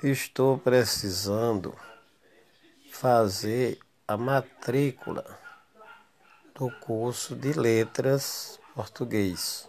Estou precisando fazer a matrícula do curso de Letras Português.